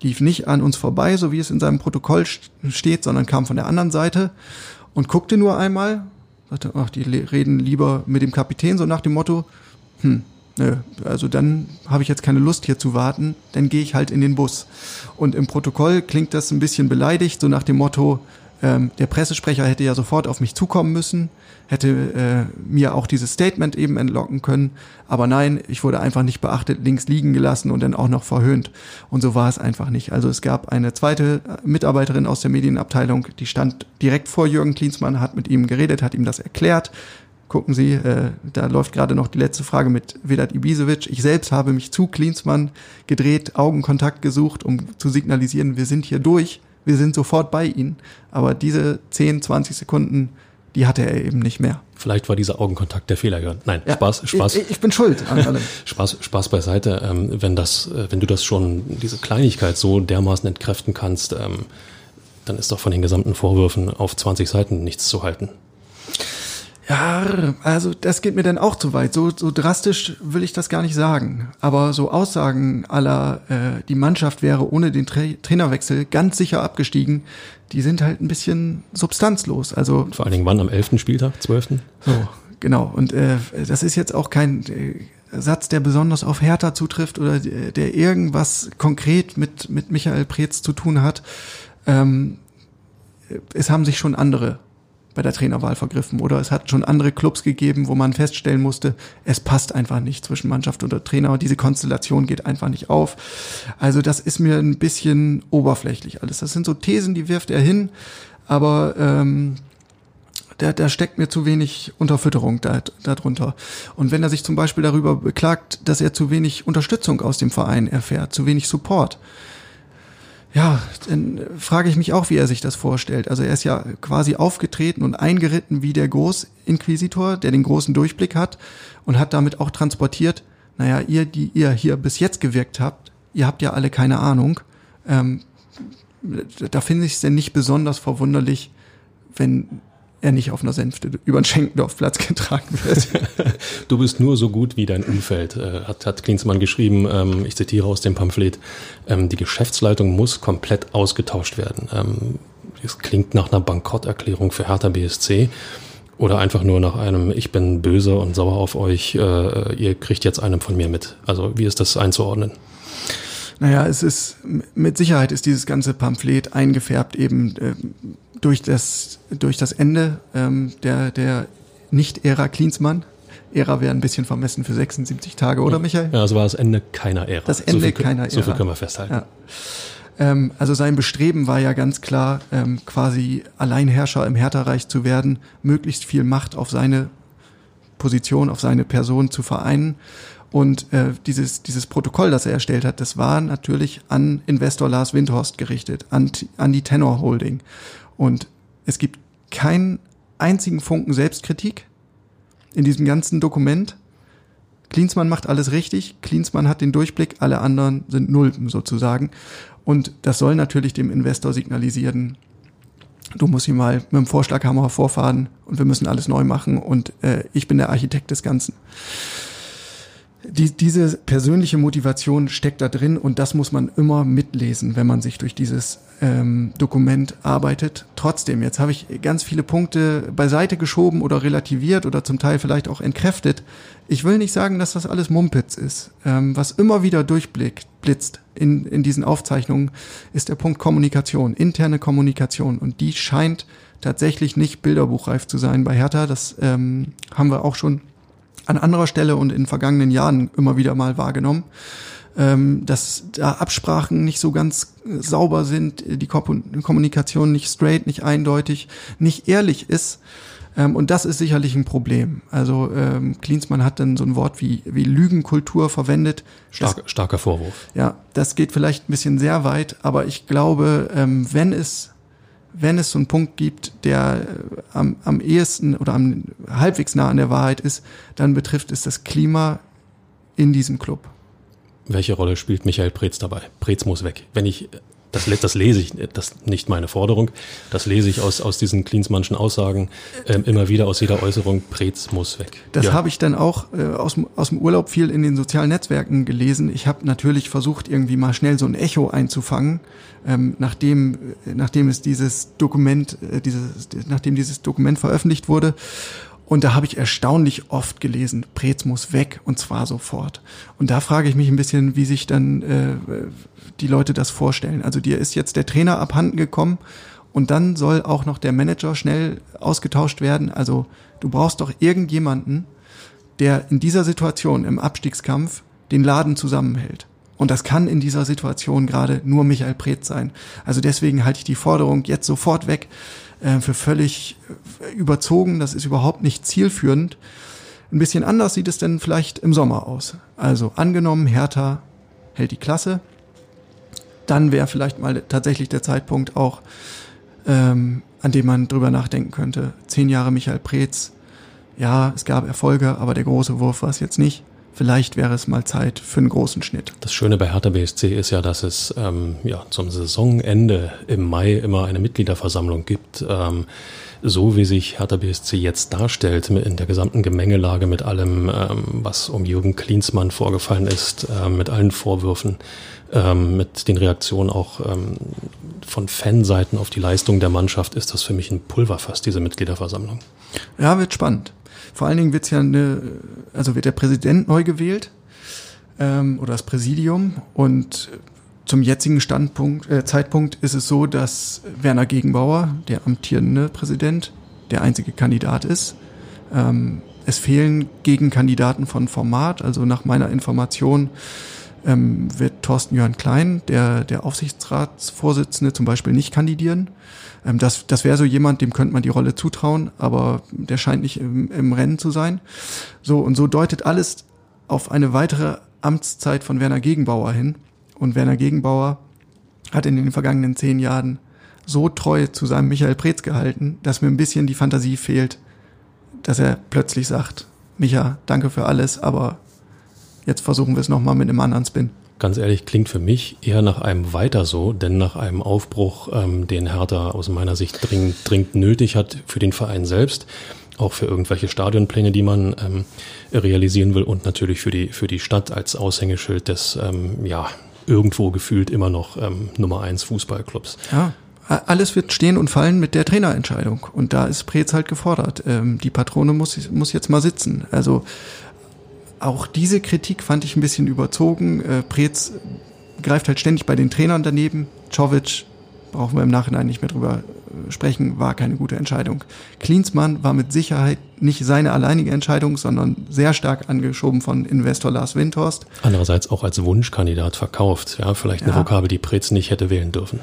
Lief nicht an uns vorbei, so wie es in seinem Protokoll steht, sondern kam von der anderen Seite und guckte nur einmal, sagte, ach, die reden lieber mit dem Kapitän, so nach dem Motto, hm, nö, also dann habe ich jetzt keine Lust hier zu warten, dann gehe ich halt in den Bus. Und im Protokoll klingt das ein bisschen beleidigt, so nach dem Motto, ähm, der Pressesprecher hätte ja sofort auf mich zukommen müssen, hätte äh, mir auch dieses Statement eben entlocken können. Aber nein, ich wurde einfach nicht beachtet, links liegen gelassen und dann auch noch verhöhnt. Und so war es einfach nicht. Also es gab eine zweite Mitarbeiterin aus der Medienabteilung, die stand direkt vor Jürgen Klinsmann, hat mit ihm geredet, hat ihm das erklärt. Gucken Sie, äh, da läuft gerade noch die letzte Frage mit Vedat Ibisevic. Ich selbst habe mich zu Klinsmann gedreht, Augenkontakt gesucht, um zu signalisieren, wir sind hier durch wir sind sofort bei ihnen. Aber diese 10, 20 Sekunden, die hatte er eben nicht mehr. Vielleicht war dieser Augenkontakt der Fehler. Nein, ja, Spaß, Spaß. Ich, ich, bin schuld an allem. Spaß, Spaß beiseite. Ähm, wenn das, äh, wenn du das schon, diese Kleinigkeit so dermaßen entkräften kannst, ähm, dann ist doch von den gesamten Vorwürfen auf 20 Seiten nichts zu halten. Ja, also das geht mir dann auch zu weit. So, so drastisch will ich das gar nicht sagen. Aber so Aussagen aller, äh, die Mannschaft wäre ohne den Tra Trainerwechsel ganz sicher abgestiegen, die sind halt ein bisschen substanzlos. Also Vor allen Dingen wann am 11. Spieltag, 12.? So, genau. Und äh, das ist jetzt auch kein äh, Satz, der besonders auf Hertha zutrifft oder der irgendwas konkret mit, mit Michael Preetz zu tun hat. Ähm, es haben sich schon andere bei der Trainerwahl vergriffen oder es hat schon andere Clubs gegeben, wo man feststellen musste, es passt einfach nicht zwischen Mannschaft und Trainer diese Konstellation geht einfach nicht auf. Also das ist mir ein bisschen oberflächlich alles. Das sind so Thesen, die wirft er hin, aber ähm, da, da steckt mir zu wenig Unterfütterung da, darunter. Und wenn er sich zum Beispiel darüber beklagt, dass er zu wenig Unterstützung aus dem Verein erfährt, zu wenig Support, ja, dann frage ich mich auch, wie er sich das vorstellt. Also er ist ja quasi aufgetreten und eingeritten wie der Großinquisitor, der den großen Durchblick hat und hat damit auch transportiert, naja, ihr, die ihr hier bis jetzt gewirkt habt, ihr habt ja alle keine Ahnung. Ähm, da finde ich es denn nicht besonders verwunderlich, wenn er nicht auf einer Sänfte über den Schenkendorfplatz getragen wird. du bist nur so gut wie dein Umfeld, äh, hat, hat Klinsmann geschrieben. Ähm, ich zitiere aus dem Pamphlet. Ähm, die Geschäftsleitung muss komplett ausgetauscht werden. Ähm, es klingt nach einer Bankrotterklärung für Hertha BSC oder einfach nur nach einem Ich bin böse und sauer auf euch. Äh, ihr kriegt jetzt einen von mir mit. Also wie ist das einzuordnen? Naja, es ist mit Sicherheit ist dieses ganze Pamphlet eingefärbt eben äh, durch das, durch das Ende ähm, der, der Nicht-Ära Klinsmann. Ära wäre ein bisschen vermessen für 76 Tage, oder Michael? Ja, also war das Ende keiner Ära. Das Ende so viel, keiner Ära. So viel können wir festhalten. Ja. Ähm, also sein Bestreben war ja ganz klar, ähm, quasi Alleinherrscher im Hertha-Reich zu werden, möglichst viel Macht auf seine Position, auf seine Person zu vereinen. Und äh, dieses, dieses Protokoll, das er erstellt hat, das war natürlich an Investor Lars Windhorst gerichtet, an, an die Tenor Holding. Und es gibt keinen einzigen Funken Selbstkritik in diesem ganzen Dokument. Klinsmann macht alles richtig, Klinsmann hat den Durchblick, alle anderen sind Nulpen sozusagen. Und das soll natürlich dem Investor signalisieren, du musst hier mal mit dem Vorschlaghammer vorfahren und wir müssen alles neu machen und äh, ich bin der Architekt des Ganzen die, diese persönliche Motivation steckt da drin und das muss man immer mitlesen, wenn man sich durch dieses ähm, Dokument arbeitet. Trotzdem, jetzt habe ich ganz viele Punkte beiseite geschoben oder relativiert oder zum Teil vielleicht auch entkräftet. Ich will nicht sagen, dass das alles Mumpitz ist. Ähm, was immer wieder durchblitzt in, in diesen Aufzeichnungen, ist der Punkt Kommunikation, interne Kommunikation. Und die scheint tatsächlich nicht bilderbuchreif zu sein bei Hertha. Das ähm, haben wir auch schon an anderer Stelle und in vergangenen Jahren immer wieder mal wahrgenommen, ähm, dass da Absprachen nicht so ganz sauber sind, die Kommunikation nicht straight, nicht eindeutig, nicht ehrlich ist. Ähm, und das ist sicherlich ein Problem. Also ähm, Klinsmann hat dann so ein Wort wie, wie Lügenkultur verwendet. Stark, das, starker Vorwurf. Ja, das geht vielleicht ein bisschen sehr weit, aber ich glaube, ähm, wenn es wenn es so einen Punkt gibt, der äh, am, am ehesten oder am halbwegs nah an der Wahrheit ist, dann betrifft es das Klima in diesem Club. Welche Rolle spielt Michael Preetz dabei? Preetz muss weg. Wenn ich das, das lese ich, das ist nicht meine Forderung, das lese ich aus, aus diesen Klinsmannschen Aussagen ähm, immer wieder aus jeder Äußerung, Preetz muss weg. Das ja. habe ich dann auch äh, aus, aus dem Urlaub viel in den sozialen Netzwerken gelesen. Ich habe natürlich versucht, irgendwie mal schnell so ein Echo einzufangen, ähm, nachdem, äh, nachdem es dieses Dokument, äh, dieses, nachdem dieses Dokument veröffentlicht wurde. Und da habe ich erstaunlich oft gelesen, Preetz muss weg und zwar sofort. Und da frage ich mich ein bisschen, wie sich dann äh, die Leute das vorstellen. Also dir ist jetzt der Trainer abhanden gekommen und dann soll auch noch der Manager schnell ausgetauscht werden. Also du brauchst doch irgendjemanden, der in dieser Situation im Abstiegskampf den Laden zusammenhält. Und das kann in dieser Situation gerade nur Michael Preetz sein. Also deswegen halte ich die Forderung jetzt sofort weg äh, für völlig überzogen. Das ist überhaupt nicht zielführend. Ein bisschen anders sieht es denn vielleicht im Sommer aus. Also angenommen, Hertha hält die Klasse, dann wäre vielleicht mal tatsächlich der Zeitpunkt auch, ähm, an dem man drüber nachdenken könnte. Zehn Jahre Michael Preetz, ja, es gab Erfolge, aber der große Wurf war es jetzt nicht. Vielleicht wäre es mal Zeit für einen großen Schnitt. Das Schöne bei Hertha BSC ist ja, dass es ähm, ja, zum Saisonende im Mai immer eine Mitgliederversammlung gibt. Ähm, so wie sich Hertha BSC jetzt darstellt, in der gesamten Gemengelage mit allem, ähm, was um Jürgen Klinsmann vorgefallen ist, äh, mit allen Vorwürfen, ähm, mit den Reaktionen auch ähm, von Fanseiten auf die Leistung der Mannschaft, ist das für mich ein Pulverfass, diese Mitgliederversammlung. Ja, wird spannend. Vor allen Dingen wird ja eine, also wird der Präsident neu gewählt ähm, oder das Präsidium und zum jetzigen Standpunkt, äh, Zeitpunkt ist es so, dass Werner Gegenbauer, der amtierende Präsident, der einzige Kandidat ist. Ähm, es fehlen Gegenkandidaten von Format, also nach meiner Information ähm, wird Thorsten Jörn Klein, der, der Aufsichtsratsvorsitzende, zum Beispiel nicht kandidieren. Ähm, das das wäre so jemand, dem könnte man die Rolle zutrauen, aber der scheint nicht im, im Rennen zu sein. So, und so deutet alles auf eine weitere Amtszeit von Werner Gegenbauer hin. Und Werner Gegenbauer hat in den vergangenen zehn Jahren so treu zu seinem Michael Preetz gehalten, dass mir ein bisschen die Fantasie fehlt, dass er plötzlich sagt, Micha, danke für alles, aber jetzt versuchen wir es nochmal mit einem anderen Spin. Ganz ehrlich, klingt für mich eher nach einem Weiter so, denn nach einem Aufbruch, ähm, den Hertha aus meiner Sicht dringend, dringend nötig hat für den Verein selbst, auch für irgendwelche Stadionpläne, die man ähm, realisieren will und natürlich für die, für die Stadt als Aushängeschild des, ähm, ja, irgendwo gefühlt immer noch ähm, Nummer eins Fußballclubs. Ja. Alles wird stehen und fallen mit der Trainerentscheidung. Und da ist Preetz halt gefordert. Ähm, die Patrone muss, muss jetzt mal sitzen. Also auch diese Kritik fand ich ein bisschen überzogen. Äh, Preetz greift halt ständig bei den Trainern daneben. Czovic, brauchen wir im Nachhinein nicht mehr drüber äh, sprechen, war keine gute Entscheidung. Klinsmann war mit Sicherheit nicht seine alleinige Entscheidung, sondern sehr stark angeschoben von Investor Lars Windhorst. Andererseits auch als Wunschkandidat verkauft. Ja, vielleicht eine ja. Vokabel, die Preetz nicht hätte wählen dürfen.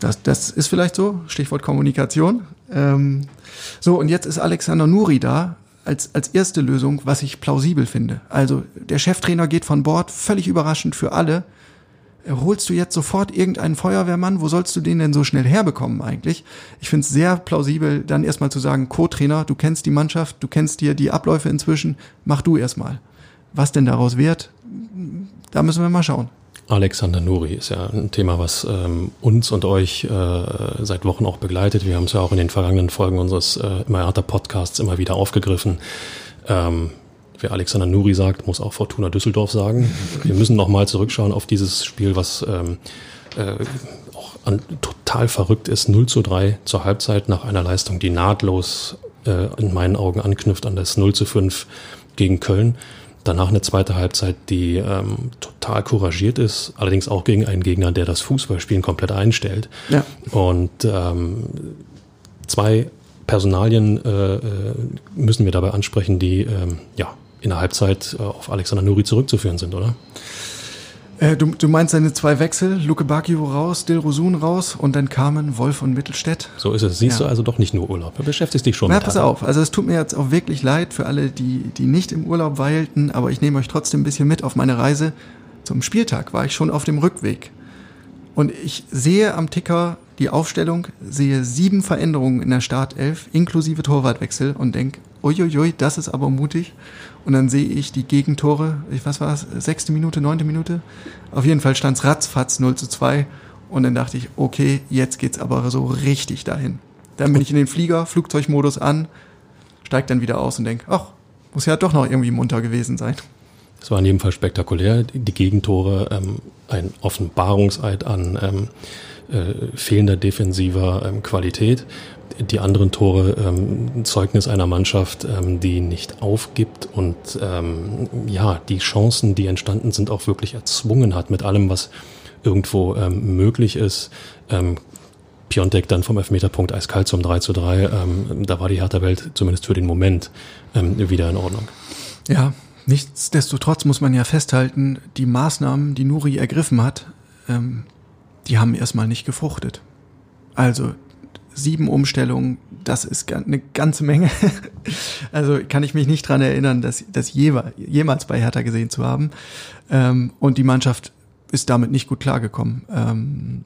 Das, das ist vielleicht so, Stichwort Kommunikation. Ähm, so, und jetzt ist Alexander Nuri da, als, als erste Lösung, was ich plausibel finde. Also der Cheftrainer geht von Bord, völlig überraschend für alle. Holst du jetzt sofort irgendeinen Feuerwehrmann? Wo sollst du den denn so schnell herbekommen eigentlich? Ich finde es sehr plausibel, dann erstmal zu sagen, Co-Trainer, du kennst die Mannschaft, du kennst dir die Abläufe inzwischen, mach du erstmal. Was denn daraus wird, da müssen wir mal schauen. Alexander Nuri ist ja ein Thema, was ähm, uns und euch äh, seit Wochen auch begleitet. Wir haben es ja auch in den vergangenen Folgen unseres äh, Immerata Podcasts immer wieder aufgegriffen. Ähm, wer Alexander Nuri sagt, muss auch Fortuna Düsseldorf sagen. Wir müssen nochmal zurückschauen auf dieses Spiel, was ähm, äh, auch an, total verrückt ist. 0 zu 3 zur Halbzeit nach einer Leistung, die nahtlos äh, in meinen Augen anknüpft an das 0 zu 5 gegen Köln. Danach eine zweite Halbzeit, die ähm, total couragiert ist, allerdings auch gegen einen Gegner, der das Fußballspielen komplett einstellt. Ja. Und ähm, zwei Personalien äh, äh müssen wir dabei ansprechen, die ähm, ja in der Halbzeit äh, auf Alexander Nuri zurückzuführen sind, oder? Äh, du, du meinst seine zwei Wechsel, Luke Bakio raus, Dilrosun raus und dann kamen Wolf und Mittelstädt. So ist es. Siehst Ja. du also doch nicht nur Urlaub. Du beschäftigst dich schon Na, mit pass auf, also es tut mir jetzt auch wirklich leid für alle, die, die nicht im Urlaub weilten, aber ich nehme euch trotzdem ein bisschen mit auf meine Reise. Zum Spieltag war ich schon auf dem Rückweg. Und ich sehe am Ticker die Aufstellung, sehe sieben Veränderungen in der Startelf, inklusive Torwartwechsel und denke, uiuiui, das ist aber mutig. Und dann sehe ich die Gegentore, ich, was war es, sechste Minute, neunte Minute? Auf jeden Fall stand es ratzfatz 0 zu 2. Und dann dachte ich, okay, jetzt geht's aber so richtig dahin. Dann bin ich in den Flieger, Flugzeugmodus an, steig dann wieder aus und denk, ach, muss ja doch noch irgendwie munter gewesen sein. Es war in jedem Fall spektakulär. Die Gegentore, ähm, ein Offenbarungseid an ähm, äh, fehlender defensiver ähm, Qualität. Die anderen Tore ähm, Zeugnis einer Mannschaft, ähm, die nicht aufgibt und ähm, ja, die Chancen, die entstanden sind, auch wirklich erzwungen hat mit allem, was irgendwo ähm, möglich ist. Ähm, Piontek dann vom Elfmeterpunkt eiskalt zum 3 zu 3. Ähm, da war die Hertha-Welt zumindest für den Moment ähm, wieder in Ordnung. Ja, nichtsdestotrotz muss man ja festhalten, die Maßnahmen, die Nuri ergriffen hat, ähm, die haben erstmal nicht gefruchtet. Also sieben Umstellungen, das ist eine ganze Menge. also kann ich mich nicht dran erinnern, das, das jemals bei Hertha gesehen zu haben. Ähm, und die Mannschaft ist damit nicht gut klargekommen. Ähm,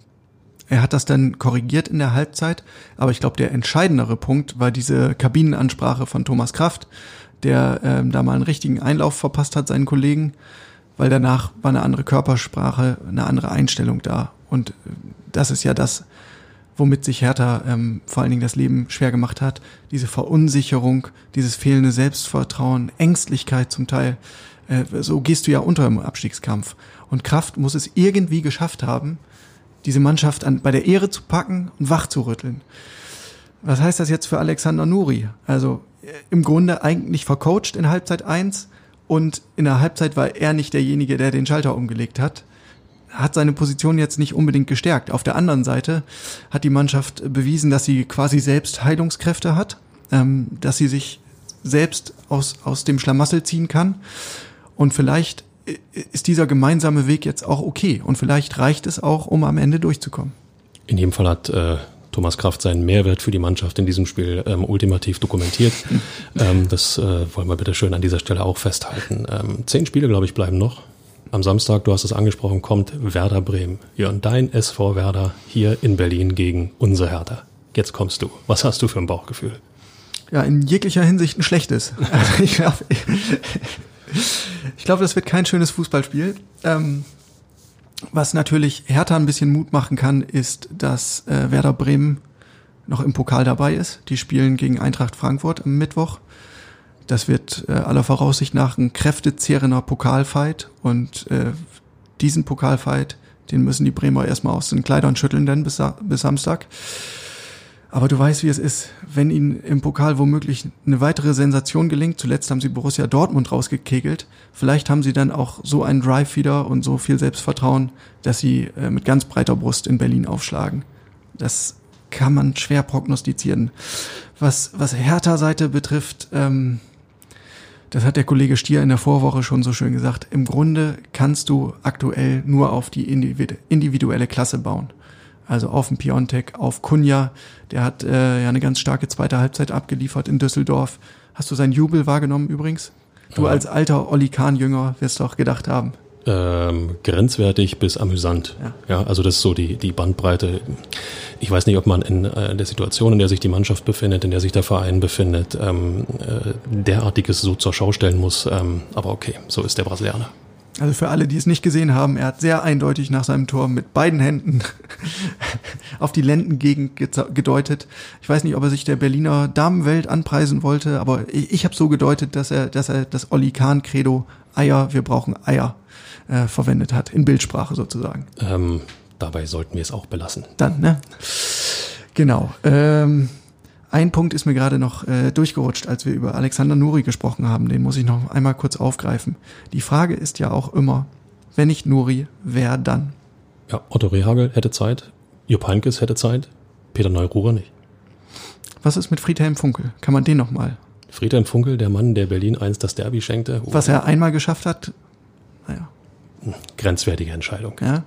er hat das dann korrigiert in der Halbzeit, aber ich glaube, der entscheidendere Punkt war diese Kabinenansprache von Thomas Kraft, der ähm, da mal einen richtigen Einlauf verpasst hat, seinen Kollegen, weil danach war eine andere Körpersprache, eine andere Einstellung da. Und äh, das ist ja das, womit sich Hertha ähm, vor allen Dingen das Leben schwer gemacht hat. Diese Verunsicherung, dieses fehlende Selbstvertrauen, Ängstlichkeit zum Teil. Äh, so gehst du ja unter im Abstiegskampf. Und Kraft muss es irgendwie geschafft haben, diese Mannschaft an, bei der Ehre zu packen und wach zu rütteln. Was heißt das jetzt für Alexander Nuri? Also äh, im Grunde eigentlich vercoacht in Halbzeit 1 und in der Halbzeit war er nicht derjenige, der den Schalter umgelegt hat. Hat seine Position jetzt nicht unbedingt gestärkt. Auf der anderen Seite hat die Mannschaft bewiesen, dass sie quasi selbst Heilungskräfte hat, ähm, dass sie sich selbst aus, aus dem Schlamassel ziehen kann. Und vielleicht ist dieser gemeinsame Weg jetzt auch okay. Und vielleicht reicht es auch, um am Ende durchzukommen. In jedem Fall hat äh, Thomas Kraft seinen Mehrwert für die Mannschaft in diesem Spiel ähm, ultimativ dokumentiert. ähm, das äh, wollen wir bitte schön an dieser Stelle auch festhalten. Ähm, zehn Spiele, glaube ich, bleiben noch. Am Samstag, du hast es angesprochen, kommt Werder Bremen. Jörn, dein SV Werder hier in Berlin gegen unser Hertha. Jetzt kommst du. Was hast du für ein Bauchgefühl? ja, in jeglicher Hinsicht ein schlechtes. Also ich glaube, ich das wird kein schönes Fußballspiel. Ähm, was natürlich Hertha ein bisschen Mut machen kann, ist, dass äh, Werder Bremen noch im Pokal dabei ist. Die spielen gegen Eintracht Frankfurt am Mittwoch. Das wird äh, aller Voraussicht nach ein kräftezehrender Pokalfight und äh, diesen Pokalfight, den müssen die Bremer erstmal aus den Kleidern schütteln, denn bis, bis Samstag. Aber du weißt, wie es ist, wenn ihnen im Pokal womöglich eine weitere Sensation gelingt. Zuletzt haben sie Borussia Dortmund rausgekegelt. Vielleicht haben sie dann auch so einen Drive wieder und so viel Selbstvertrauen, dass sie äh, mit ganz breiter Brust in Berlin aufschlagen. Das kann man schwer prognostizieren. Was, was Hertha-Seite betrifft, ähm, das hat der Kollege Stier in der Vorwoche schon so schön gesagt. Im Grunde kannst du aktuell nur auf die individu- individuelle Klasse bauen. Also auf den Piontek, auf Kunja, der hat äh, ja eine ganz starke zweite Halbzeit abgeliefert in Düsseldorf. Hast du seinen Jubel wahrgenommen übrigens? Du als alter Olli Kahn-Jünger wirst doch gedacht haben. Ähm, grenzwertig bis amüsant. Ja. Ja. also das ist so die, die Bandbreite. Ich weiß nicht, ob man in äh, der Situation, in der sich die Mannschaft befindet, in der sich der Verein befindet, ähm, äh, derartiges so zur Schau stellen muss. Ähm, aber okay, so ist der Brasilianer. Also für alle, die es nicht gesehen haben, er hat sehr eindeutig nach seinem Tor mit beiden Händen auf die Lendengegend gedeutet. Ich weiß nicht, ob er sich der Berliner Damenwelt anpreisen wollte, aber ich, ich habe so gedeutet, dass er, dass er das Olli Kahn Credo Eier, wir brauchen Eier äh, verwendet hat, in Bildsprache sozusagen. Ähm, dabei sollten wir es auch belassen. Dann, ne? Genau. Ähm, ein Punkt ist mir gerade noch äh, durchgerutscht, als wir über Alexander Nuri gesprochen haben. Den muss ich noch einmal kurz aufgreifen. Die Frage ist ja auch immer, wenn nicht Nuri, wer dann? Ja, Otto Rehagel hätte Zeit, Jupp Heynckes hätte Zeit, Peter Neururer nicht. Was ist mit Friedhelm Funkel? Kann man den noch mal? Friedhelm Funkel, der Mann, der Berlin einst das Derby schenkte. Was er einmal geschafft hat, naja. Grenzwertige Entscheidung. Ja,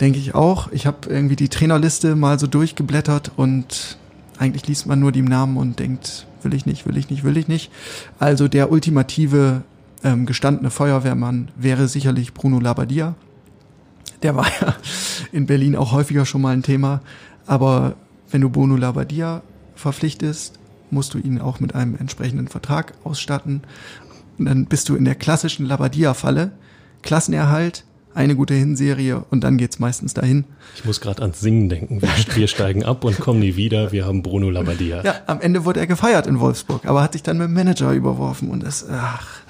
denke ich auch. Ich habe irgendwie die Trainerliste mal so durchgeblättert und eigentlich liest man nur die Namen und denkt, will ich nicht, will ich nicht, will ich nicht. Also der ultimative ähm, gestandene Feuerwehrmann wäre sicherlich Bruno Labbadia. Der war ja in Berlin auch häufiger schon mal ein Thema. Aber wenn du Bruno Labbadia verpflichtest, musst du ihn auch mit einem entsprechenden Vertrag ausstatten. Und dann bist du in der klassischen Labadia-Falle. Klassenerhalt, eine gute Hinserie und dann geht's meistens dahin. Ich muss gerade ans Singen denken. Wir, wir, steigen ab und kommen nie wieder. Wir haben Bruno Labbadia. Ja, am Ende wurde er gefeiert in Wolfsburg, aber hat sich dann mit dem Manager überworfen und es, ach,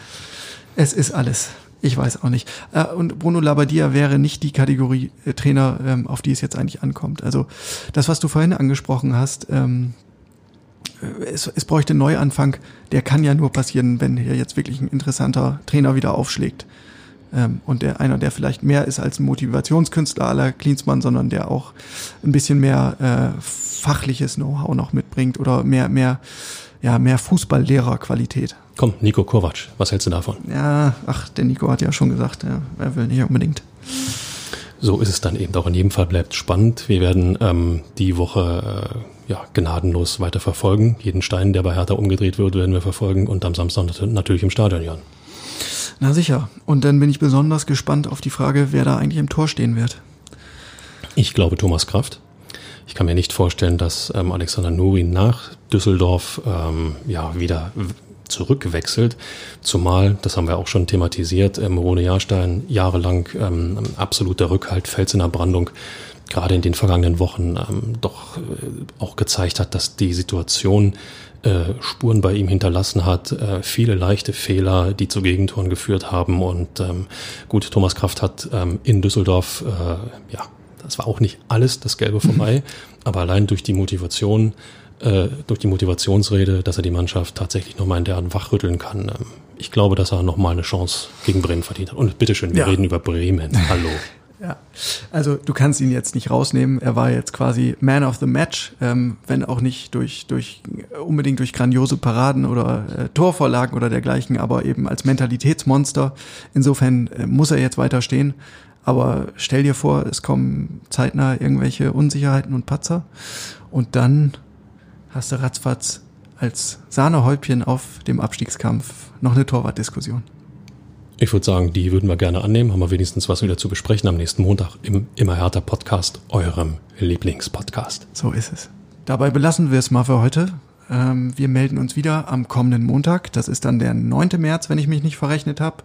es ist alles. Ich weiß auch nicht. Äh, und Bruno Labbadia wäre nicht die Kategorie äh, Trainer, ähm, auf die es jetzt eigentlich ankommt. Also das, was du vorhin angesprochen hast, ähm, äh, es, es bräuchte einen Neuanfang. Der kann ja nur passieren, wenn hier jetzt wirklich ein interessanter Trainer wieder aufschlägt. Ähm, und der einer, der vielleicht mehr ist als ein Motivationskünstler aller Klinsmann, sondern der auch ein bisschen mehr äh, fachliches Know-how noch mitbringt oder mehr, mehr, ja, mehr Fußballlehrerqualität. Komm, Nico Kovac, was hältst du davon? Ja, ach, der Nico hat ja schon gesagt, ja, er will nicht unbedingt. So ist es dann eben auch. In jedem Fall bleibt spannend. Wir werden ähm, die Woche äh, ja, gnadenlos weiter verfolgen. Jeden Stein, der bei Hertha umgedreht wird, werden wir verfolgen und am Samstag natürlich im Stadion, Jan. Na sicher. Und dann bin ich besonders gespannt auf die Frage, wer da eigentlich im Tor stehen wird. Ich glaube Thomas Kraft. Ich kann mir nicht vorstellen, dass ähm, Alexander Nuri nach Düsseldorf ähm, ja wieder zurückwechselt. Zumal, das haben wir auch schon thematisiert, ähm, Rone Jahrstein jahrelang ähm, absoluter Rückhalt, Fels in der Brandung, gerade in den vergangenen Wochen ähm, doch äh, auch gezeigt hat, dass die Situation äh, Spuren bei ihm hinterlassen hat, äh, viele leichte Fehler, die zu Gegentoren geführt haben. Und ähm, gut, Thomas Kraft hat ähm, in Düsseldorf, äh, ja, das war auch nicht alles das Gelbe vorbei, aber allein durch die Motivation äh, durch die Motivationsrede, dass er die Mannschaft tatsächlich nochmal in der Art wachrütteln kann. Ähm, ich glaube, dass er nochmal eine Chance gegen Bremen verdient hat. Und bitteschön, wir ja. reden über Bremen. Hallo. Ja, also du kannst ihn jetzt nicht rausnehmen. Er war jetzt quasi Man of the Match, ähm, wenn auch nicht durch, durch unbedingt durch grandiose Paraden oder äh, Torvorlagen oder dergleichen, aber eben als Mentalitätsmonster. Insofern äh, muss er jetzt weiter stehen. Aber stell dir vor, es kommen zeitnah irgendwelche Unsicherheiten und Patzer und dann hast du ratzfatz als Sahnehäubchen auf dem Abstiegskampf noch eine Torwartdiskussion. Ich würde sagen, die würden wir gerne annehmen. Haben wir wenigstens was wieder zu besprechen am nächsten Montag im Immer härter Podcast, eurem Lieblingspodcast. So ist es. Dabei belassen wir es mal für heute. Ähm, wir melden uns wieder am kommenden Montag. Das ist dann der 9. März, wenn ich mich nicht verrechnet habe.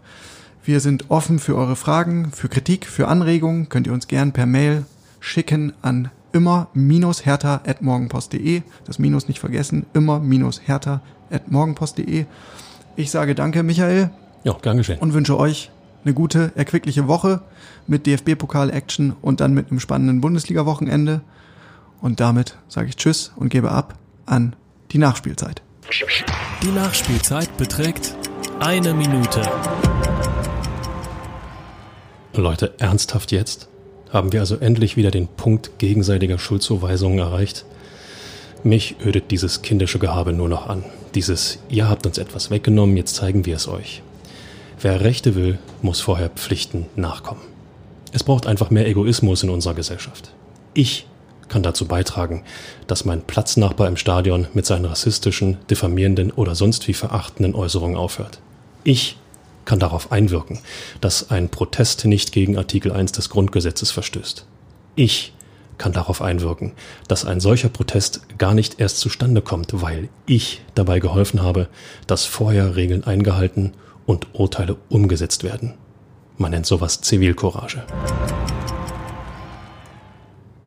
Wir sind offen für eure Fragen, für Kritik, für Anregungen. Könnt ihr uns gern per Mail schicken an immer-hertha.morgenpost.de. Das Minus nicht vergessen, immer-hertha.morgenpost.de. Ich sage danke, Michael. Ja, gern geschehen. Und wünsche euch eine gute, erquickliche Woche mit DFB-Pokal-Action und dann mit einem spannenden Bundesliga-Wochenende. Und damit sage ich Tschüss und gebe ab an die Nachspielzeit. Die Nachspielzeit beträgt eine Minute. Leute, ernsthaft jetzt? Haben wir also endlich wieder den Punkt gegenseitiger Schuldzuweisungen erreicht? Mich ödet dieses kindische Gehabe nur noch an. Dieses, ihr habt uns etwas weggenommen, jetzt zeigen wir es euch. Wer Rechte will, muss vorher Pflichten nachkommen. Es braucht einfach mehr Egoismus in unserer Gesellschaft. Ich kann dazu beitragen, dass mein Platznachbar im Stadion mit seinen rassistischen, diffamierenden oder sonst wie verachtenden Äußerungen aufhört. Ich kann darauf einwirken, dass ein Protest nicht gegen Artikel 1 des Grundgesetzes verstößt. Ich kann darauf einwirken, dass ein solcher Protest gar nicht erst zustande kommt, weil ich dabei geholfen habe, dass vorher Regeln eingehalten und Urteile umgesetzt werden. Man nennt sowas Zivilcourage.